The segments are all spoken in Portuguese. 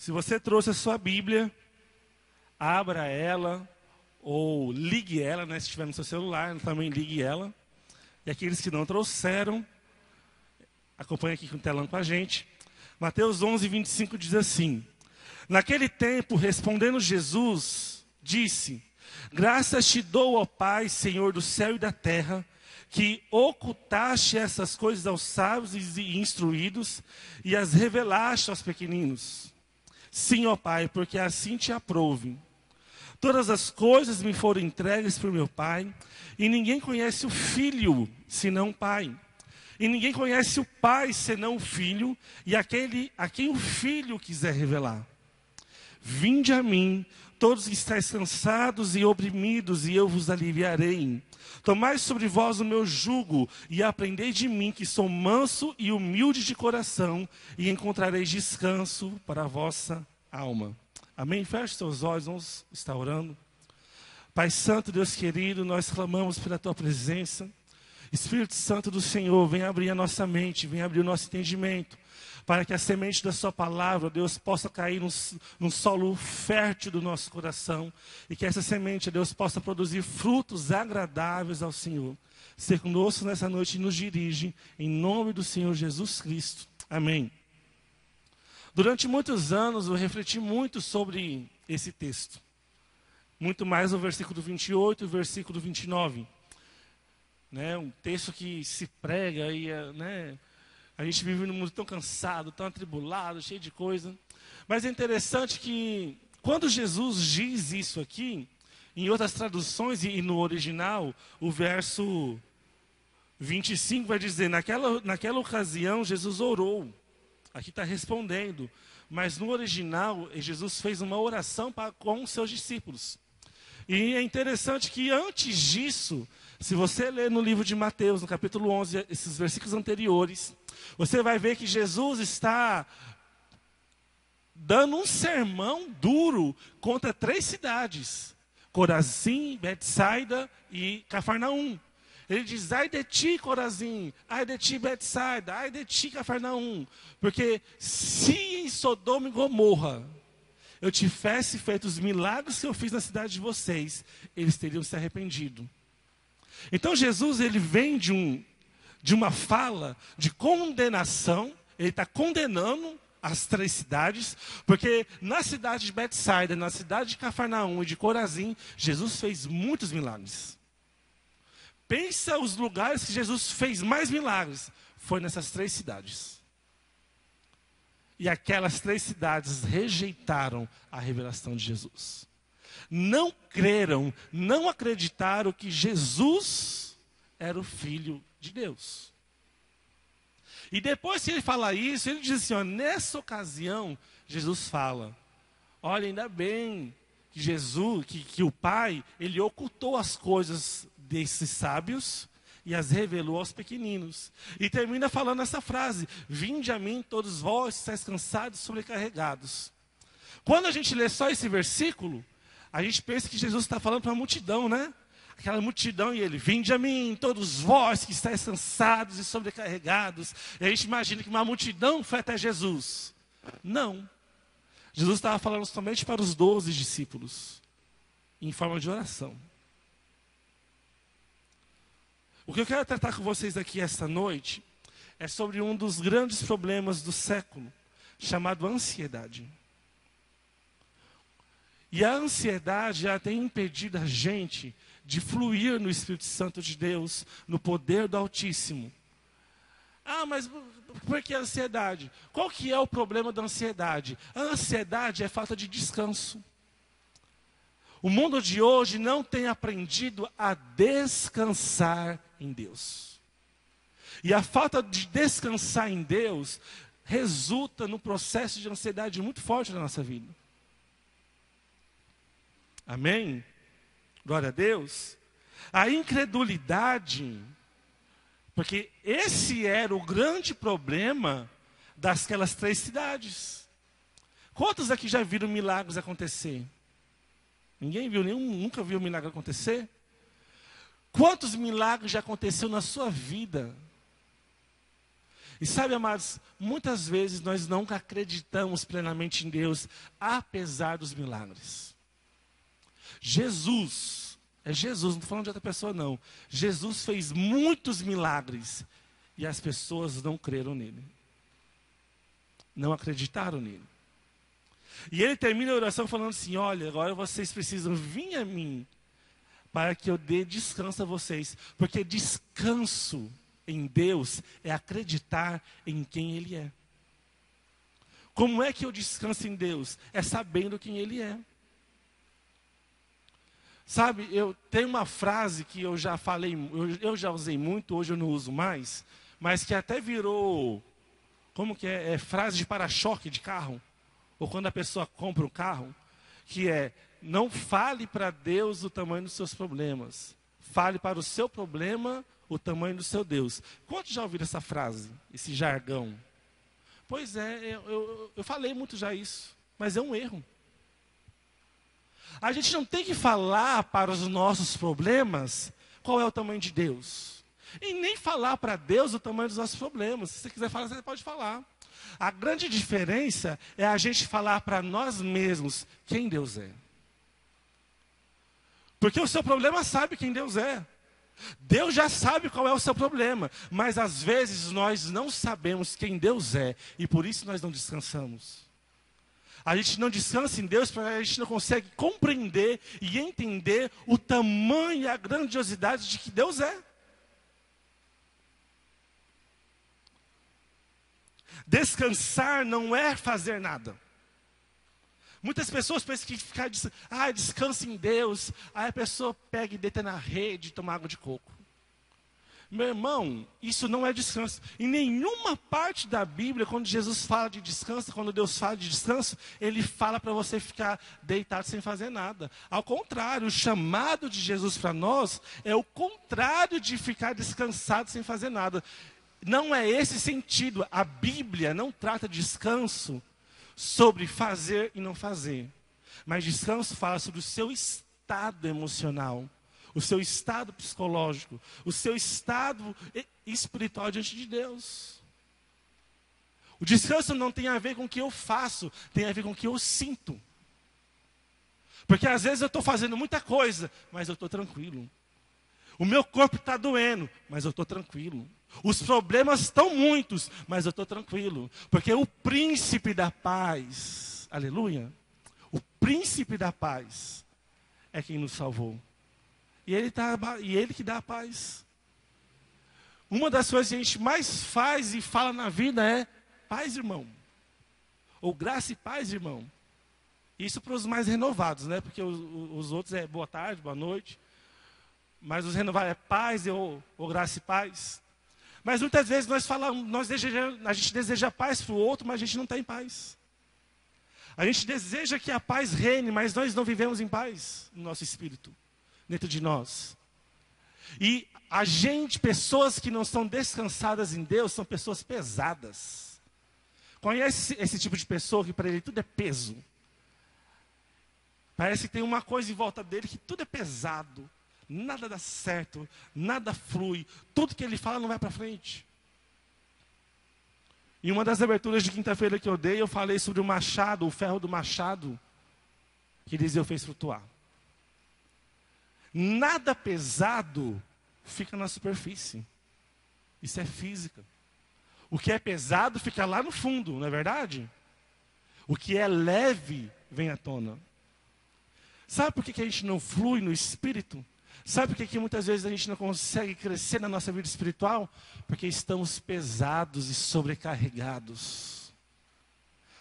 Se você trouxe a sua Bíblia, abra ela ou ligue ela, né, se estiver no seu celular, também ligue ela. E aqueles que não trouxeram, acompanhe aqui com o telão com a gente. Mateus 11, 25 diz assim: Naquele tempo, respondendo Jesus, disse: Graças te dou, ó Pai, Senhor do céu e da terra, que ocultaste essas coisas aos sábios e instruídos e as revelaste aos pequeninos. Sim, ó Pai, porque assim te aprouve. Todas as coisas me foram entregues por meu Pai, e ninguém conhece o Filho senão o Pai. E ninguém conhece o Pai senão o Filho, e aquele a quem o Filho quiser revelar. Vinde a mim, todos que estáis cansados e oprimidos, e eu vos aliviarei. Tomai sobre vós o meu jugo e aprendei de mim, que sou manso e humilde de coração, e encontrareis descanso para a vossa alma. Amém? Feche seus olhos, vamos estar orando. Pai Santo, Deus querido, nós clamamos pela tua presença. Espírito Santo do Senhor, vem abrir a nossa mente, vem abrir o nosso entendimento para que a semente da Sua palavra, Deus, possa cair num, solo fértil do nosso coração e que essa semente, Deus, possa produzir frutos agradáveis ao Senhor. Ser conosco nessa noite e nos dirige, em nome do Senhor Jesus Cristo. Amém. Durante muitos anos eu refleti muito sobre esse texto. Muito mais o versículo 28 e o versículo 29. Né, um texto que se prega e né, a gente vive num mundo tão cansado, tão atribulado, cheio de coisa. Mas é interessante que quando Jesus diz isso aqui, em outras traduções e no original, o verso 25 vai dizer: naquela, naquela ocasião Jesus orou. Aqui está respondendo. Mas no original, Jesus fez uma oração com os seus discípulos. E é interessante que antes disso, se você ler no livro de Mateus, no capítulo 11, esses versículos anteriores, você vai ver que Jesus está dando um sermão duro contra três cidades: Corazim, Betsaida e Cafarnaum. Ele diz: ai de ti, Corazim, ai de ti, Betsaida, ai de ti, Cafarnaum. Porque se em Sodoma e Gomorra eu tivesse feito os milagres que eu fiz na cidade de vocês, eles teriam se arrependido. Então Jesus ele vem de, um, de uma fala de condenação, ele está condenando as três cidades, porque na cidade de Betsaida, na cidade de Cafarnaum e de Corazim, Jesus fez muitos milagres. Pensa os lugares que Jesus fez mais milagres, foi nessas três cidades. E aquelas três cidades rejeitaram a revelação de Jesus não creram, não acreditaram que Jesus era o Filho de Deus. E depois que ele fala isso, ele diz assim: ó, nessa ocasião, Jesus fala: olha, ainda bem que Jesus, que, que o Pai, ele ocultou as coisas desses sábios e as revelou aos pequeninos. E termina falando essa frase: Vinde a mim, todos vós, estáis cansados e sobrecarregados. Quando a gente lê só esse versículo, a gente pensa que Jesus está falando para uma multidão, né? Aquela multidão e ele, vinde a mim, todos vós que estáis cansados e sobrecarregados. E a gente imagina que uma multidão foi até Jesus. Não. Jesus estava falando somente para os doze discípulos, em forma de oração. O que eu quero tratar com vocês aqui esta noite é sobre um dos grandes problemas do século, chamado ansiedade. E a ansiedade já tem impedido a gente de fluir no Espírito Santo de Deus, no poder do Altíssimo. Ah, mas por que a ansiedade? Qual que é o problema da ansiedade? A ansiedade é falta de descanso. O mundo de hoje não tem aprendido a descansar em Deus. E a falta de descansar em Deus resulta no processo de ansiedade muito forte na nossa vida. Amém? Glória a Deus. A incredulidade, porque esse era o grande problema daquelas três cidades. Quantos aqui já viram milagres acontecer? Ninguém viu nenhum, nunca viu milagre acontecer? Quantos milagres já aconteceu na sua vida? E sabe, amados, muitas vezes nós não acreditamos plenamente em Deus, apesar dos milagres. Jesus, é Jesus, não estou falando de outra pessoa, não. Jesus fez muitos milagres e as pessoas não creram nele, não acreditaram nele. E ele termina a oração falando assim: Olha, agora vocês precisam vir a mim para que eu dê descanso a vocês, porque descanso em Deus é acreditar em quem Ele é. Como é que eu descanso em Deus? É sabendo quem Ele é. Sabe, eu tenho uma frase que eu já falei, eu, já usei muito, hoje eu não uso mais, mas que até virou, como que é, é frase de para-choque de carro, ou quando a pessoa compra um carro, que é, não fale para Deus o tamanho dos seus problemas, fale para o seu problema o tamanho do seu Deus. Quantos já ouviram essa frase, esse jargão? Pois é, eu, eu, eu falei muito já isso, mas é um erro. A gente não tem que falar para os nossos problemas qual é o tamanho de Deus. E nem falar para Deus o tamanho dos nossos problemas. Se você quiser falar, você pode falar. A grande diferença é a gente falar para nós mesmos quem Deus é. Porque o seu problema sabe quem Deus é. Deus já sabe qual é o seu problema, mas às vezes nós não sabemos quem Deus é e por isso nós não descansamos. A gente não descansa em Deus porque a gente não consegue compreender e entender o tamanho e a grandiosidade de que Deus é. Descansar não é fazer nada. Muitas pessoas pensam que ficar, ah, descansa em Deus. Aí a pessoa pega e deita na rede e toma água de coco. Meu irmão, isso não é descanso. Em nenhuma parte da Bíblia, quando Jesus fala de descanso, quando Deus fala de descanso, ele fala para você ficar deitado sem fazer nada. Ao contrário, o chamado de Jesus para nós é o contrário de ficar descansado sem fazer nada. Não é esse sentido. A Bíblia não trata de descanso sobre fazer e não fazer. Mas descanso fala sobre o seu estado emocional, o seu estado psicológico, o seu estado espiritual diante de Deus. O descanso não tem a ver com o que eu faço, tem a ver com o que eu sinto. Porque às vezes eu estou fazendo muita coisa, mas eu estou tranquilo. O meu corpo está doendo, mas eu estou tranquilo. Os problemas estão muitos, mas eu estou tranquilo. Porque o príncipe da paz, aleluia, o príncipe da paz é quem nos salvou. E ele, tá, e ele que dá a paz. Uma das coisas que a gente mais faz e fala na vida é paz, irmão. Ou graça e paz, irmão. Isso para os mais renovados, né? Porque os, os outros é boa tarde, boa noite. Mas os renovados é paz ou, ou graça e paz. Mas muitas vezes nós falamos, nós desejamos, a gente deseja paz para o outro, mas a gente não tem paz. A gente deseja que a paz reine, mas nós não vivemos em paz no nosso espírito, dentro de nós. E a gente, pessoas que não estão descansadas em Deus, são pessoas pesadas. Conhece esse tipo de pessoa que para ele tudo é peso? Parece que tem uma coisa em volta dele que tudo é pesado nada dá certo, nada flui, tudo que ele fala não vai para frente. Em uma das aberturas de quinta-feira que eu dei, eu falei sobre o machado, o ferro do machado, que Eliseu fez flutuar. Nada pesado fica na superfície. Isso é física. O que é pesado fica lá no fundo, não é verdade? O que é leve vem à tona. Sabe por que, que a gente não flui no espírito? Sabe por que, que muitas vezes a gente não consegue crescer na nossa vida espiritual? Porque estamos pesados e sobrecarregados.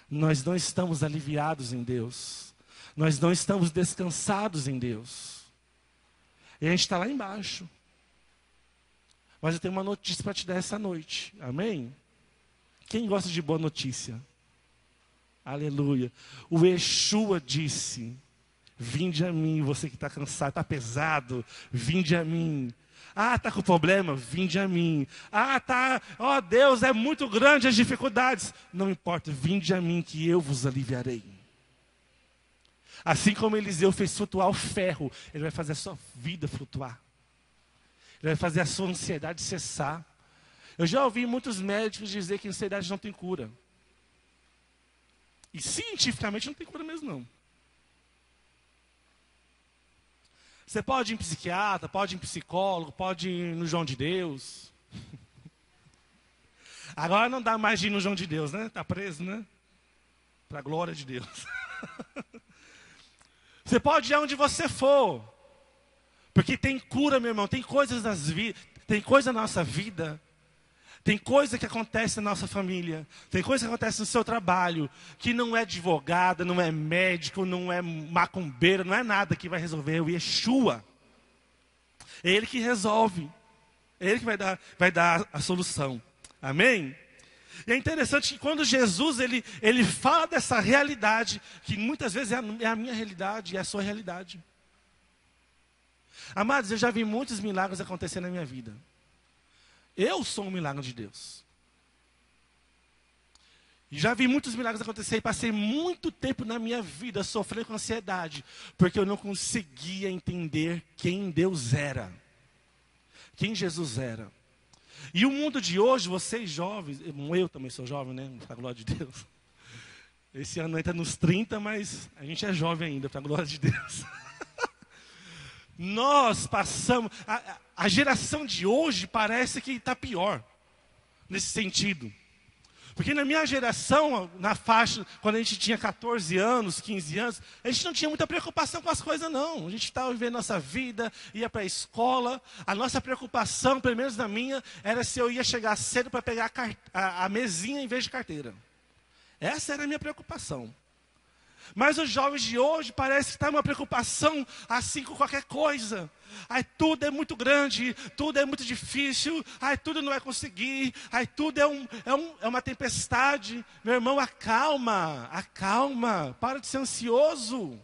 Nós não estamos aliviados em Deus. Nós não estamos descansados em Deus. E a gente está lá embaixo. Mas eu tenho uma notícia para te dar essa noite. Amém? Quem gosta de boa notícia? Aleluia. O Yeshua disse Vinde a mim, você que está cansado, está pesado, vinde a mim. Ah, está com problema? Vinde a mim. Ah, tá, ó oh, Deus, é muito grande as dificuldades. Não importa, vinde a mim que eu vos aliviarei. Assim como Eliseu fez flutuar o ferro, ele vai fazer a sua vida flutuar. Ele vai fazer a sua ansiedade cessar. Eu já ouvi muitos médicos dizer que ansiedade não tem cura. E cientificamente não tem cura mesmo, não. Você pode ir em psiquiatra, pode ir em psicólogo, pode ir no João de Deus. Agora não dá mais de ir no João de Deus, né? Está preso, né? Para a glória de Deus. Você pode ir aonde você for. Porque tem cura, meu irmão. Tem coisas nas vi tem coisa na nossa vida. Tem coisa que acontece na nossa família. Tem coisa que acontece no seu trabalho. Que não é advogada, não é médico, não é macumbeiro, não é nada que vai resolver. É o Yeshua. É ele que resolve. É ele que vai dar, vai dar a solução. Amém? E é interessante que quando Jesus ele, ele fala dessa realidade, que muitas vezes é a, é a minha realidade é a sua realidade. Amados, eu já vi muitos milagres acontecer na minha vida. Eu sou um milagre de Deus. Já vi muitos milagres acontecer e passei muito tempo na minha vida sofrendo com ansiedade, porque eu não conseguia entender quem Deus era, quem Jesus era. E o mundo de hoje, vocês jovens, eu também sou jovem, né? Para a glória de Deus. Esse ano entra nos 30, mas a gente é jovem ainda, para a glória de Deus. Nós passamos. A, a geração de hoje parece que está pior, nesse sentido. Porque na minha geração, na faixa, quando a gente tinha 14 anos, 15 anos, a gente não tinha muita preocupação com as coisas, não. A gente estava vivendo nossa vida, ia para a escola. A nossa preocupação, pelo menos na minha, era se eu ia chegar cedo para pegar a, a, a mesinha em vez de carteira. Essa era a minha preocupação. Mas os jovens de hoje parece que está uma preocupação assim com qualquer coisa. Ai, tudo é muito grande, tudo é muito difícil, ai, tudo não vai conseguir, ai, tudo é, um, é, um, é uma tempestade. Meu irmão, acalma, acalma, para de ser ansioso.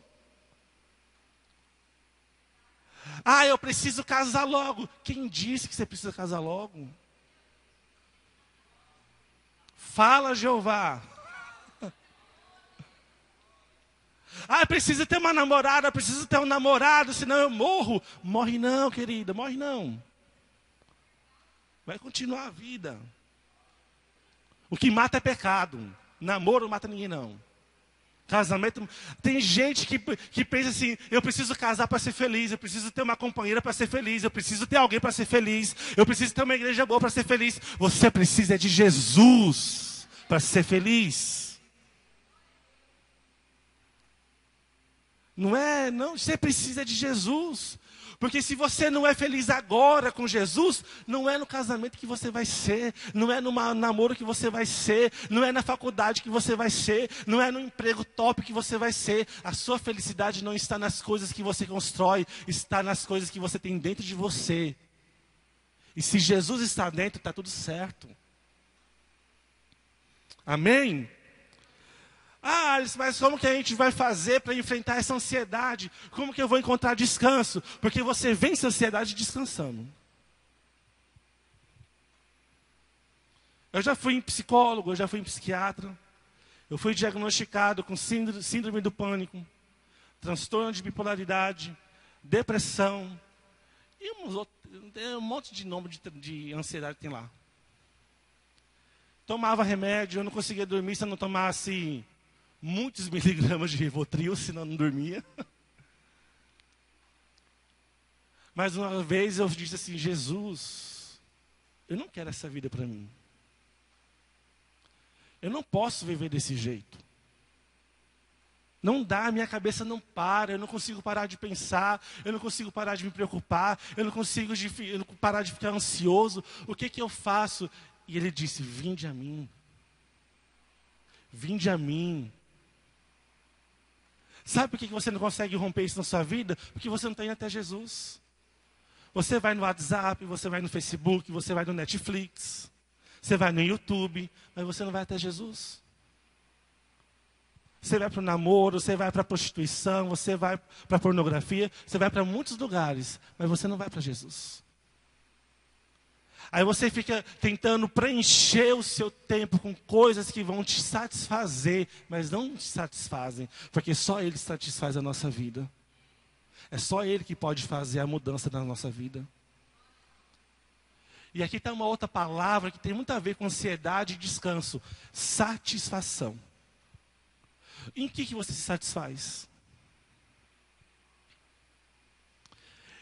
Ah, eu preciso casar logo. Quem disse que você precisa casar logo? Fala, Jeová. Ah, precisa ter uma namorada, precisa ter um namorado, senão eu morro. Morre não, querida, morre não. Vai continuar a vida. O que mata é pecado. Namoro não mata ninguém, não. Casamento. Tem gente que, que pensa assim: eu preciso casar para ser feliz, eu preciso ter uma companheira para ser feliz, eu preciso ter alguém para ser feliz, eu preciso ter uma igreja boa para ser feliz. Você precisa de Jesus para ser feliz. Não é, não, você precisa de Jesus. Porque se você não é feliz agora com Jesus, não é no casamento que você vai ser, não é no namoro que você vai ser, não é na faculdade que você vai ser, não é no emprego top que você vai ser. A sua felicidade não está nas coisas que você constrói, está nas coisas que você tem dentro de você. E se Jesus está dentro, está tudo certo. Amém? Ah, mas como que a gente vai fazer para enfrentar essa ansiedade? Como que eu vou encontrar descanso? Porque você vence a ansiedade descansando. Eu já fui em psicólogo, eu já fui em psiquiatra. Eu fui diagnosticado com síndrome, do pânico, transtorno de bipolaridade, depressão e um monte de nome de, de ansiedade que tem lá. Tomava remédio, eu não conseguia dormir se eu não tomasse muitos miligramas de Rivotril, senão não dormia. Mas uma vez eu disse assim: Jesus, eu não quero essa vida para mim. Eu não posso viver desse jeito. Não dá, minha cabeça não para, eu não consigo parar de pensar, eu não consigo parar de me preocupar, eu não consigo de, eu não parar de ficar ansioso. O que que eu faço? E ele disse: Vinde a mim. Vinde a mim. Sabe por que você não consegue romper isso na sua vida? Porque você não está indo até Jesus. Você vai no WhatsApp, você vai no Facebook, você vai no Netflix, você vai no YouTube, mas você não vai até Jesus. Você vai para o namoro, você vai para a prostituição, você vai para a pornografia, você vai para muitos lugares, mas você não vai para Jesus. Aí você fica tentando preencher o seu tempo com coisas que vão te satisfazer, mas não te satisfazem, porque só Ele satisfaz a nossa vida. É só Ele que pode fazer a mudança na nossa vida. E aqui está uma outra palavra que tem muito a ver com ansiedade e descanso: satisfação. Em que, que você se satisfaz?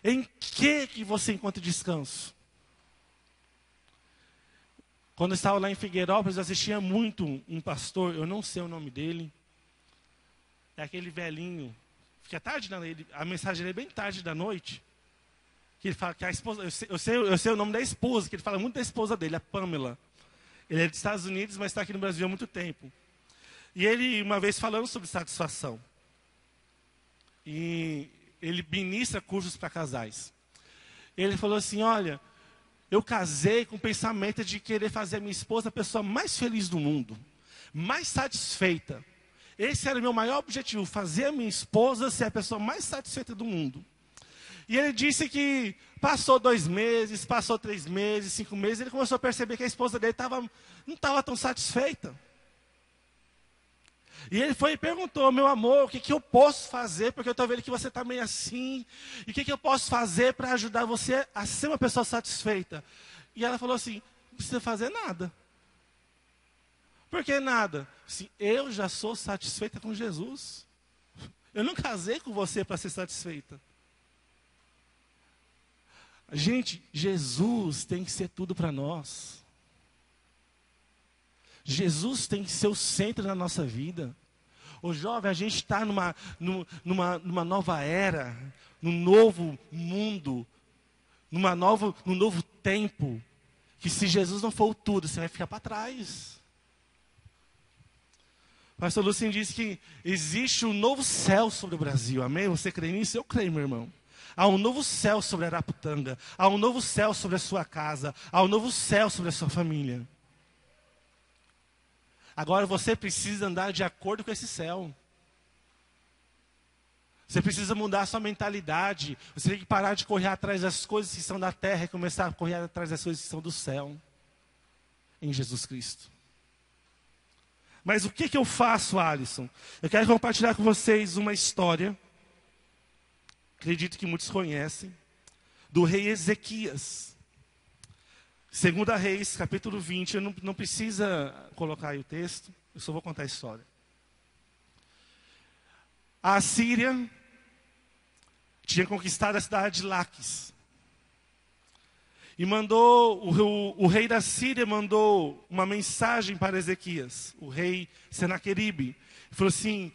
Em que, que você encontra descanso? Quando eu estava lá em Figueirópolis, eu assistia muito um pastor, eu não sei o nome dele. É aquele velhinho. Fica tarde da noite, a mensagem é bem tarde da noite. Que ele fala que a esposa, eu sei, eu sei, eu sei o nome da esposa, que ele fala muito da esposa dele, a Pamela. Ele é dos Estados Unidos, mas está aqui no Brasil há muito tempo. E ele, uma vez falando sobre satisfação. E ele ministra cursos para casais. Ele falou assim: Olha, eu casei com o pensamento de querer fazer a minha esposa a pessoa mais feliz do mundo, mais satisfeita. Esse era o meu maior objetivo, fazer a minha esposa ser a pessoa mais satisfeita do mundo. E ele disse que passou dois meses, passou três meses, cinco meses, ele começou a perceber que a esposa dele tava, não estava tão satisfeita. E ele foi e perguntou, meu amor, o que, que eu posso fazer? Porque eu estou vendo que você está meio assim. E o que, que eu posso fazer para ajudar você a ser uma pessoa satisfeita? E ela falou assim, não precisa fazer nada. Por que nada? Assim, eu já sou satisfeita com Jesus. Eu não casei com você para ser satisfeita. Gente, Jesus tem que ser tudo para nós. Jesus tem que ser o centro da nossa vida. O jovem, a gente está numa, numa, numa nova era, num novo mundo, numa nova, num novo tempo. Que se Jesus não for o tudo, você vai ficar para trás. Pastor Lucien disse que existe um novo céu sobre o Brasil. Amém? Você crê nisso? Eu creio, meu irmão. Há um novo céu sobre Araputanga. Há um novo céu sobre a sua casa. Há um novo céu sobre a sua família. Agora você precisa andar de acordo com esse céu. Você precisa mudar a sua mentalidade. Você tem que parar de correr atrás das coisas que são da terra e começar a correr atrás das coisas que são do céu. Em Jesus Cristo. Mas o que, que eu faço, Alisson? Eu quero compartilhar com vocês uma história. Acredito que muitos conhecem. Do rei Ezequias. Segunda Reis, capítulo 20, não, não precisa colocar aí o texto, eu só vou contar a história. A Síria tinha conquistado a cidade de Laques. E mandou, o, o, rei da Síria mandou uma mensagem para Ezequias, o rei Senaqueribe. Falou assim,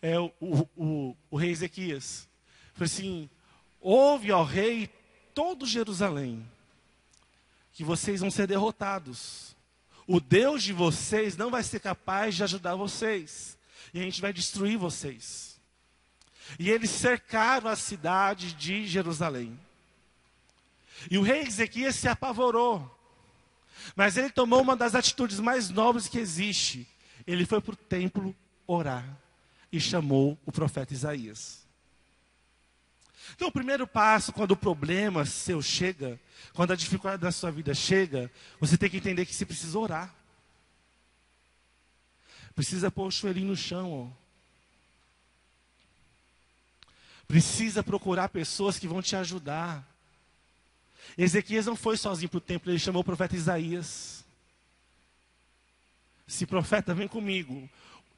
é, o, o, o rei Ezequias, falou assim, ouve ao rei todo Jerusalém que vocês vão ser derrotados. O Deus de vocês não vai ser capaz de ajudar vocês. E a gente vai destruir vocês. E eles cercaram a cidade de Jerusalém. E o rei Ezequias se apavorou. Mas ele tomou uma das atitudes mais nobres que existe. Ele foi para o templo orar e chamou o profeta Isaías. Então, o primeiro passo, quando o problema seu chega, quando a dificuldade da sua vida chega, você tem que entender que você precisa orar. Precisa pôr o joelhinho no chão. Ó. Precisa procurar pessoas que vão te ajudar. Ezequias não foi sozinho para o templo, ele chamou o profeta Isaías. Se profeta, vem comigo.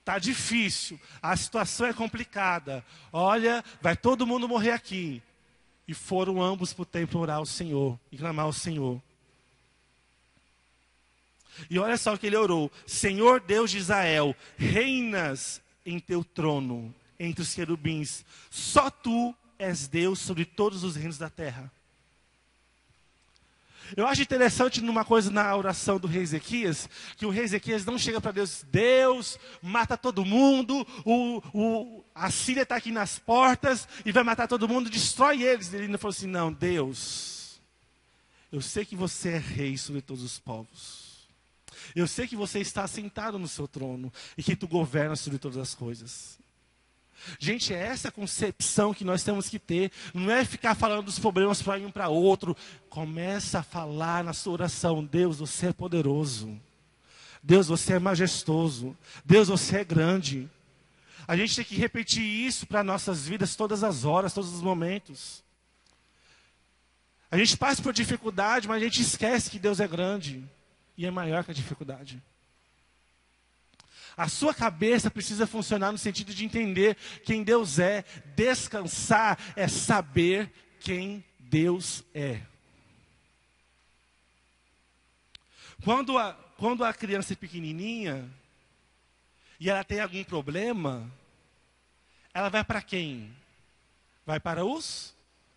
Está difícil, a situação é complicada. Olha, vai todo mundo morrer aqui. E foram ambos para o templo orar ao Senhor e clamar ao Senhor. E olha só o que ele orou: Senhor Deus de Israel, reinas em teu trono entre os querubins. Só tu és Deus sobre todos os reinos da terra. Eu acho interessante numa coisa na oração do rei Ezequias, que o rei Ezequias não chega para Deus, Deus mata todo mundo, o, o, a Síria está aqui nas portas e vai matar todo mundo, destrói eles. Ele ainda falou assim: não, Deus, eu sei que você é rei sobre todos os povos. Eu sei que você está sentado no seu trono e que tu governas sobre todas as coisas. Gente, é essa concepção que nós temos que ter. Não é ficar falando dos problemas para um para outro. Começa a falar na sua oração: Deus, você é poderoso. Deus, você é majestoso. Deus, você é grande. A gente tem que repetir isso para nossas vidas todas as horas, todos os momentos. A gente passa por dificuldade, mas a gente esquece que Deus é grande e é maior que a dificuldade. A sua cabeça precisa funcionar no sentido de entender quem Deus é. Descansar é saber quem Deus é. Quando a, quando a criança é pequenininha e ela tem algum problema, ela vai para quem? Vai para os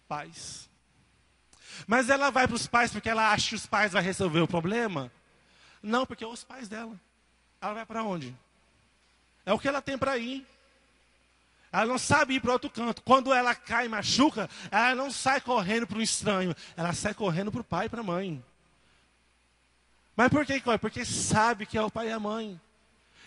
pais. Mas ela vai para os pais porque ela acha que os pais vão resolver o problema? Não, porque é os pais dela. Ela vai para onde? É o que ela tem para ir. Ela não sabe ir para outro canto. Quando ela cai e machuca, ela não sai correndo para um estranho. Ela sai correndo para o pai e para a mãe. Mas por que corre? Porque sabe que é o pai e a mãe.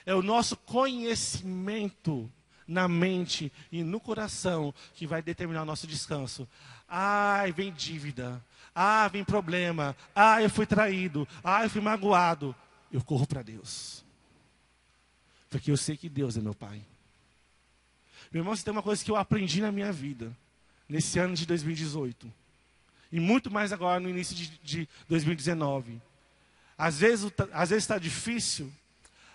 É o nosso conhecimento na mente e no coração que vai determinar o nosso descanso. Ai, vem dívida. Ah, vem problema. Ah, eu fui traído. Ah, eu fui magoado. Eu corro para Deus. Porque eu sei que Deus é meu Pai. Meu irmão, se tem uma coisa que eu aprendi na minha vida, nesse ano de 2018, e muito mais agora no início de, de 2019. Às vezes às está difícil,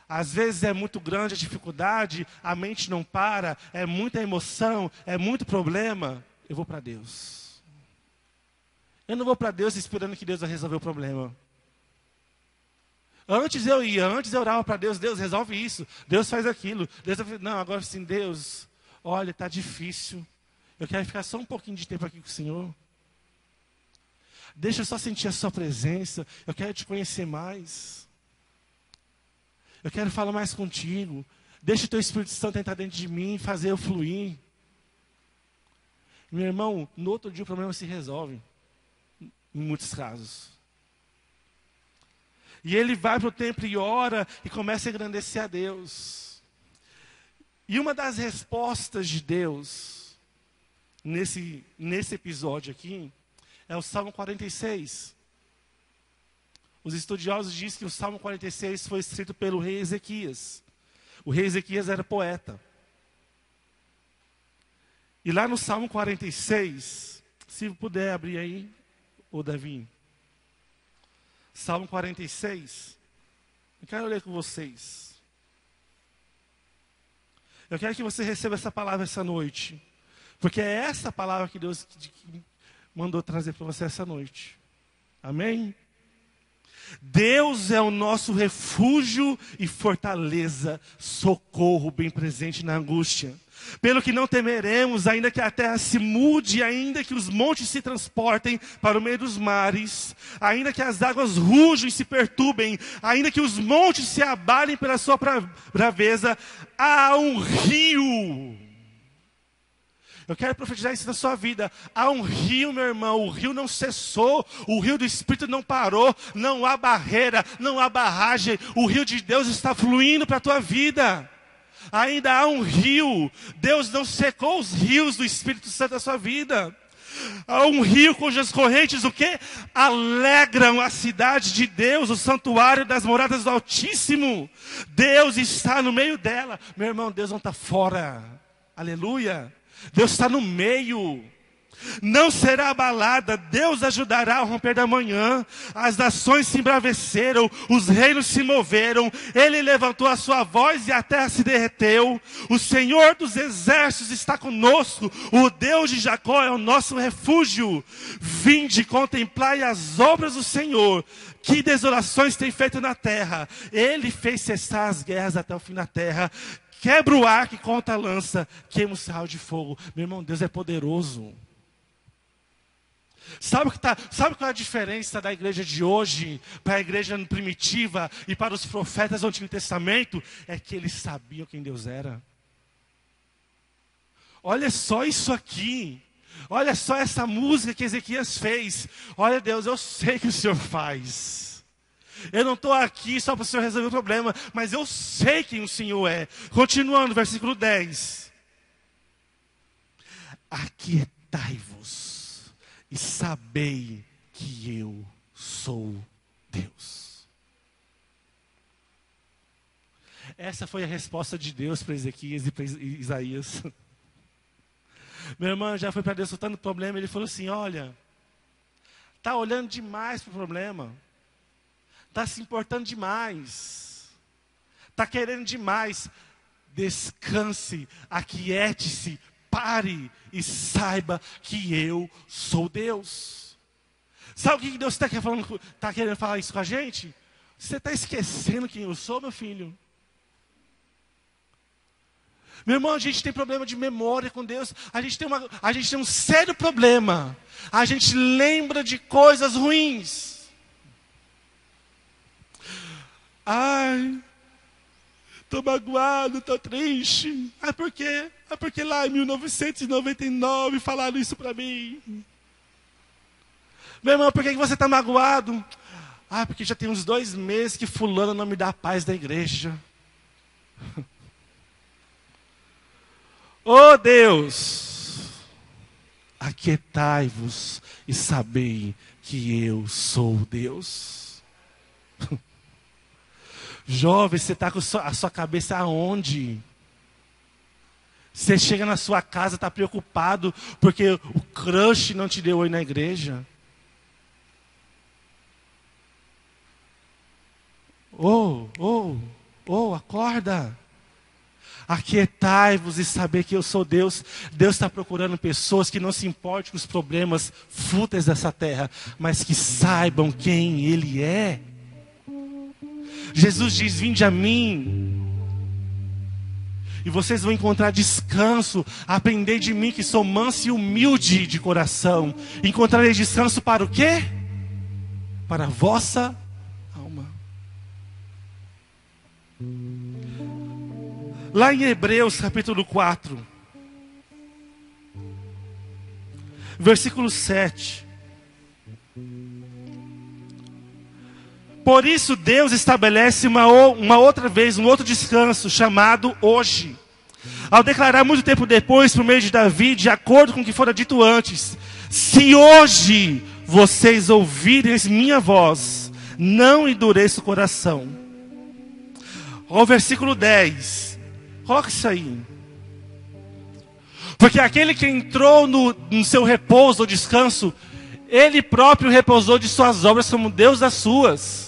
às vezes é muito grande a dificuldade, a mente não para, é muita emoção, é muito problema. Eu vou para Deus. Eu não vou para Deus esperando que Deus vai resolver o problema. Antes eu ia, antes eu orava para Deus, Deus resolve isso, Deus faz aquilo. Deus, não, agora sim, Deus, olha, está difícil. Eu quero ficar só um pouquinho de tempo aqui com o Senhor. Deixa eu só sentir a sua presença. Eu quero te conhecer mais. Eu quero falar mais contigo. Deixa o teu Espírito Santo entrar dentro de mim fazer eu fluir. Meu irmão, no outro dia o problema se resolve. Em muitos casos. E ele vai para o templo e ora e começa a engrandecer a Deus. E uma das respostas de Deus nesse, nesse episódio aqui é o Salmo 46. Os estudiosos dizem que o Salmo 46 foi escrito pelo rei Ezequias. O rei Ezequias era poeta. E lá no Salmo 46, se puder abrir aí, o Davi. Salmo 46. Eu quero ler com vocês. Eu quero que você receba essa palavra essa noite. Porque é essa palavra que Deus mandou trazer para você essa noite. Amém? Deus é o nosso refúgio e fortaleza, socorro bem presente na angústia. Pelo que não temeremos, ainda que a terra se mude, ainda que os montes se transportem para o meio dos mares, ainda que as águas rujam e se perturbem, ainda que os montes se abalem pela sua braveza, há um rio. Eu quero profetizar isso na sua vida. Há um rio, meu irmão. O rio não cessou. O rio do Espírito não parou. Não há barreira, não há barragem. O rio de Deus está fluindo para a tua vida ainda há um rio. Deus não secou os rios do Espírito Santo da sua vida. Há um rio cujas correntes o que? Alegram a cidade de Deus, o santuário das moradas do Altíssimo. Deus está no meio dela. Meu irmão, Deus não está fora. Aleluia. Deus está no meio não será abalada, Deus ajudará ao romper da manhã. As nações se embraveceram, os reinos se moveram, ele levantou a sua voz e a terra se derreteu. O Senhor dos exércitos está conosco, o Deus de Jacó é o nosso refúgio. Vinde, contemplai as obras do Senhor, que desolações tem feito na terra. Ele fez cessar as guerras até o fim da terra. Quebra o arco e conta a lança, queima o sarro de fogo. Meu irmão, Deus é poderoso. Sabe, que tá, sabe qual é a diferença da igreja de hoje para a igreja primitiva e para os profetas do Antigo Testamento? É que eles sabiam quem Deus era. Olha só isso aqui. Olha só essa música que Ezequias fez. Olha, Deus, eu sei que o Senhor faz. Eu não estou aqui só para o Senhor resolver o problema, mas eu sei quem o Senhor é. Continuando, versículo 10. Aquietai-vos e sabei que eu sou Deus. Essa foi a resposta de Deus para Ezequias e para Isaías. Meu irmão já foi para Deus soltando problema, ele falou assim: Olha, está olhando demais para o problema, está se importando demais, está querendo demais. Descanse, aquiete-se, pare e saiba que eu sou Deus. Sabe o que Deus está querendo, tá querendo falar isso com a gente? Você está esquecendo quem eu sou, meu filho? Meu irmão, a gente tem problema de memória com Deus. A gente tem, uma, a gente tem um sério problema. A gente lembra de coisas ruins. Ai, estou magoado, estou triste. Ah, por quê? Ah, porque lá em 1999 falaram isso para mim. Meu irmão, por que você está magoado? Ah, porque já tem uns dois meses que fulano não me dá a paz da igreja. Oh Deus, aquietai-vos e sabei que eu sou Deus. Jovem, você está com a sua cabeça aonde? Você chega na sua casa, está preocupado porque o crush não te deu oi na igreja. Oh, oh, oh, acorda. Aquietai-vos e saber que eu sou Deus. Deus está procurando pessoas que não se importem com os problemas fúteis dessa terra, mas que saibam quem Ele é. Jesus diz: Vinde a mim, e vocês vão encontrar descanso. Aprender de mim que sou manso e humilde de coração. Encontrarei descanso para o quê? Para a vossa alma. Lá em Hebreus capítulo 4, versículo 7. Por isso Deus estabelece uma, uma outra vez, um outro descanso, chamado hoje. Ao declarar muito tempo depois, por meio de Davi, de acordo com o que fora dito antes: Se hoje vocês ouvirem minha voz, não endureça o coração. Ao versículo 10. Coloca isso aí. Porque aquele que entrou no, no seu repouso ou descanso, ele próprio repousou de suas obras como Deus das suas.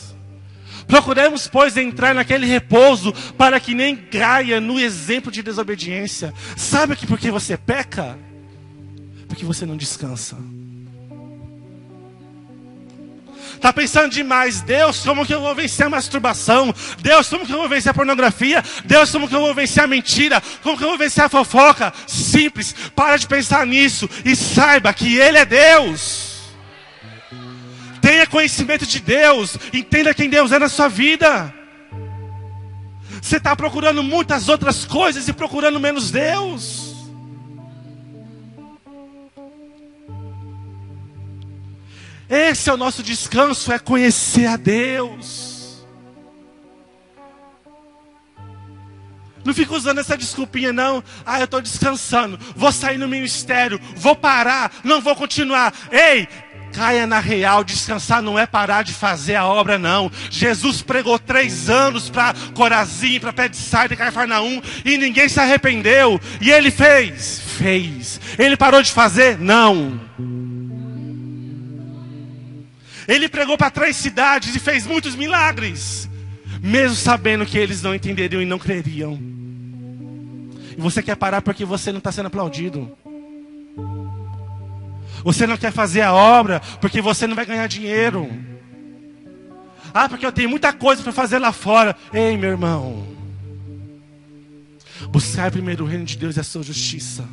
Procuremos, pois, entrar naquele repouso para que nem caia no exemplo de desobediência. Sabe que por que você peca? Porque você não descansa. Está pensando demais, Deus, como que eu vou vencer a masturbação? Deus, como que eu vou vencer a pornografia? Deus, como que eu vou vencer a mentira? Como que eu vou vencer a fofoca? Simples, para de pensar nisso e saiba que Ele é Deus. Tenha conhecimento de Deus. Entenda quem Deus é na sua vida. Você está procurando muitas outras coisas e procurando menos Deus. Esse é o nosso descanso, é conhecer a Deus. Não fica usando essa desculpinha, não. Ah, eu estou descansando. Vou sair no ministério. Vou parar. Não vou continuar. Ei, Caia na real, descansar não é parar de fazer a obra, não. Jesus pregou três anos para Corazim, para Pé de Cafarnaum, e ninguém se arrependeu. E ele fez? Fez. Ele parou de fazer? Não. Ele pregou para três cidades e fez muitos milagres, mesmo sabendo que eles não entenderiam e não creriam. E você quer parar porque você não está sendo aplaudido. Você não quer fazer a obra porque você não vai ganhar dinheiro. Ah, porque eu tenho muita coisa para fazer lá fora. Ei, meu irmão. Buscar primeiro o reino de Deus e a sua justiça.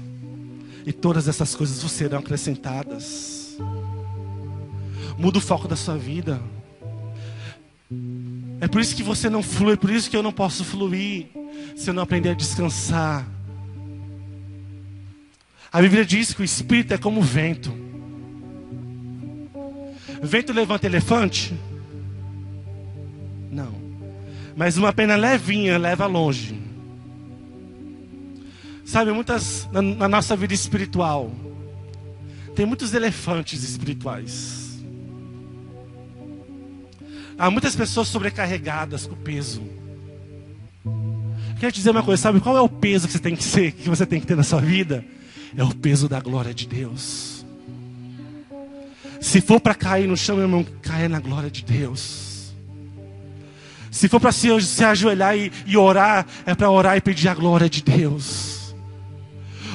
E todas essas coisas vos serão acrescentadas. Muda o foco da sua vida. É por isso que você não flui, é por isso que eu não posso fluir se eu não aprender a descansar. A Bíblia diz que o Espírito é como o vento. Vento levanta elefante? Não. Mas uma pena levinha leva longe. Sabe, muitas na, na nossa vida espiritual, tem muitos elefantes espirituais. Há muitas pessoas sobrecarregadas com peso. Quero te dizer uma coisa, sabe qual é o peso que você tem que ser, que você tem que ter na sua vida? é o peso da glória de Deus. Se for para cair no chão, meu irmão, caia na glória de Deus. Se for para se, se ajoelhar e, e orar, é para orar e pedir a glória de Deus.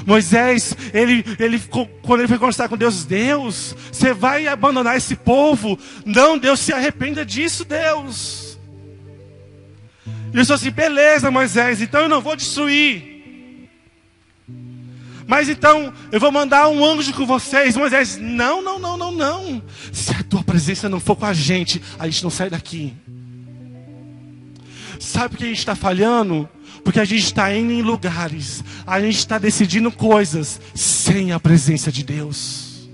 Moisés, ele, ele, quando ele foi conversar com Deus, Deus, você vai abandonar esse povo? Não, Deus, se arrependa disso, Deus. E eu disse assim: beleza, Moisés, então eu não vou destruir. Mas então eu vou mandar um anjo com vocês. Moisés, não, não, não, não, não. Se a tua presença não for com a gente, a gente não sai daqui. Sabe por que a gente está falhando? Porque a gente está indo em lugares, a gente está decidindo coisas sem a presença de Deus.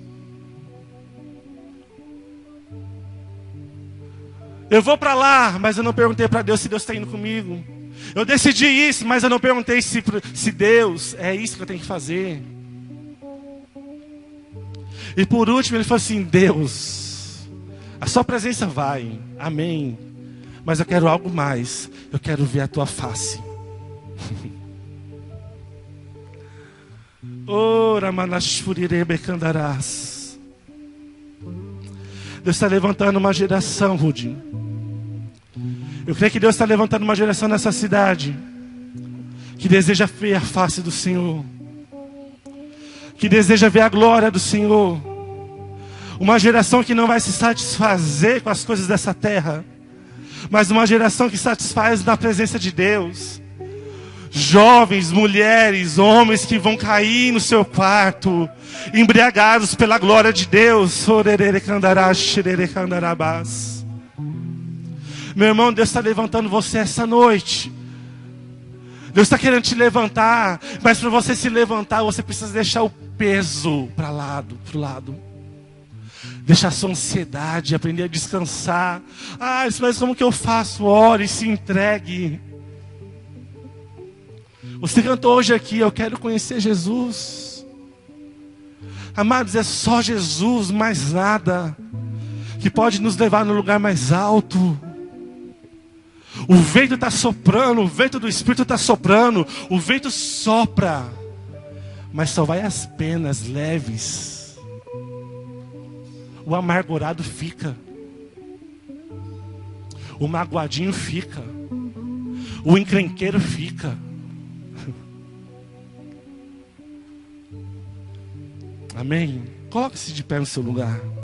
Eu vou para lá, mas eu não perguntei para Deus se Deus está indo comigo. Eu decidi isso, mas eu não perguntei se, se Deus é isso que eu tenho que fazer. E por último, ele falou assim: Deus, a sua presença vai, amém. Mas eu quero algo mais. Eu quero ver a tua face. Ora, Manashfurirebecandarás. Deus está levantando uma geração, Rudinho eu creio que Deus está levantando uma geração nessa cidade que deseja ver a face do Senhor, que deseja ver a glória do Senhor. Uma geração que não vai se satisfazer com as coisas dessa terra, mas uma geração que satisfaz na presença de Deus. Jovens, mulheres, homens que vão cair no seu quarto, embriagados pela glória de Deus. Meu irmão, Deus está levantando você essa noite. Deus está querendo te levantar, mas para você se levantar, você precisa deixar o peso para lado, para o lado. Deixar a sua ansiedade, aprender a descansar. Ah, mas como que eu faço? Ore, se entregue. Você cantou hoje aqui, eu quero conhecer Jesus. Amados, é só Jesus, mais nada, que pode nos levar no lugar mais alto. O vento está soprando, o vento do Espírito está soprando, o vento sopra, mas só vai as penas leves. O amargurado fica, o magoadinho fica, o encrenqueiro fica. Amém? Coloque-se de pé no seu lugar.